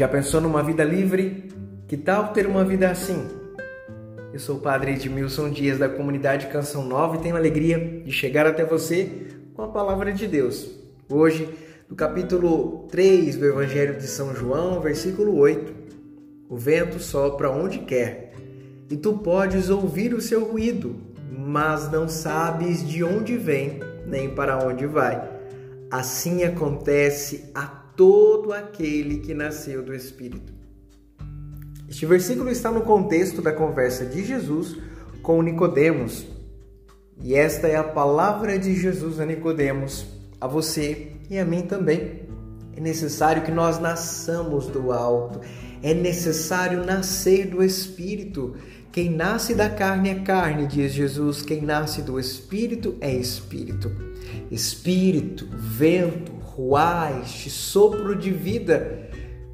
Já pensou numa vida livre? Que tal ter uma vida assim? Eu sou o Padre Edmilson Dias da comunidade Canção Nova e tenho a alegria de chegar até você com a palavra de Deus. Hoje, do capítulo 3 do Evangelho de São João, versículo 8. O vento sopra onde quer, e tu podes ouvir o seu ruído, mas não sabes de onde vem nem para onde vai. Assim acontece a todo aquele que nasceu do Espírito. Este versículo está no contexto da conversa de Jesus com Nicodemos. E esta é a palavra de Jesus a Nicodemos, a você e a mim também. É necessário que nós nasçamos do alto. É necessário nascer do Espírito. Quem nasce da carne é carne, diz Jesus. Quem nasce do Espírito é Espírito. Espírito, vento, ruá, este sopro de vida,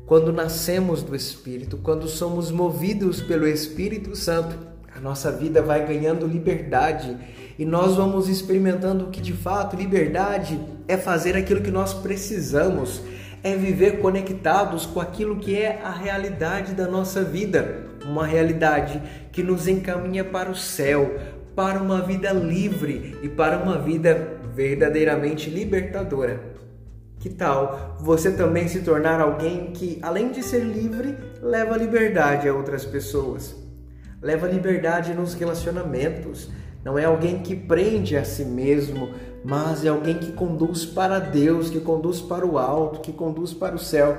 quando nascemos do Espírito, quando somos movidos pelo Espírito Santo, a nossa vida vai ganhando liberdade e nós vamos experimentando que de fato liberdade é fazer aquilo que nós precisamos, é viver conectados com aquilo que é a realidade da nossa vida, uma realidade que nos encaminha para o céu, para uma vida livre e para uma vida verdadeiramente libertadora. Que tal você também se tornar alguém que, além de ser livre, leva liberdade a outras pessoas? Leva liberdade nos relacionamentos. Não é alguém que prende a si mesmo, mas é alguém que conduz para Deus, que conduz para o alto, que conduz para o céu.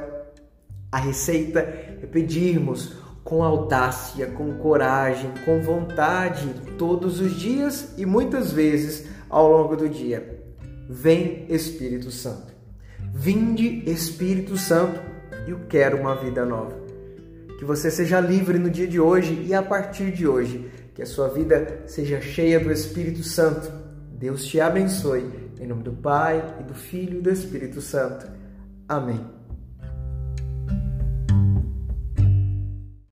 A receita é pedirmos com audácia, com coragem, com vontade, todos os dias e muitas vezes ao longo do dia. Vem Espírito Santo. Vinde, Espírito Santo, eu quero uma vida nova. Que você seja livre no dia de hoje e a partir de hoje, que a sua vida seja cheia do Espírito Santo. Deus te abençoe. Em nome do Pai, e do Filho e do Espírito Santo. Amém.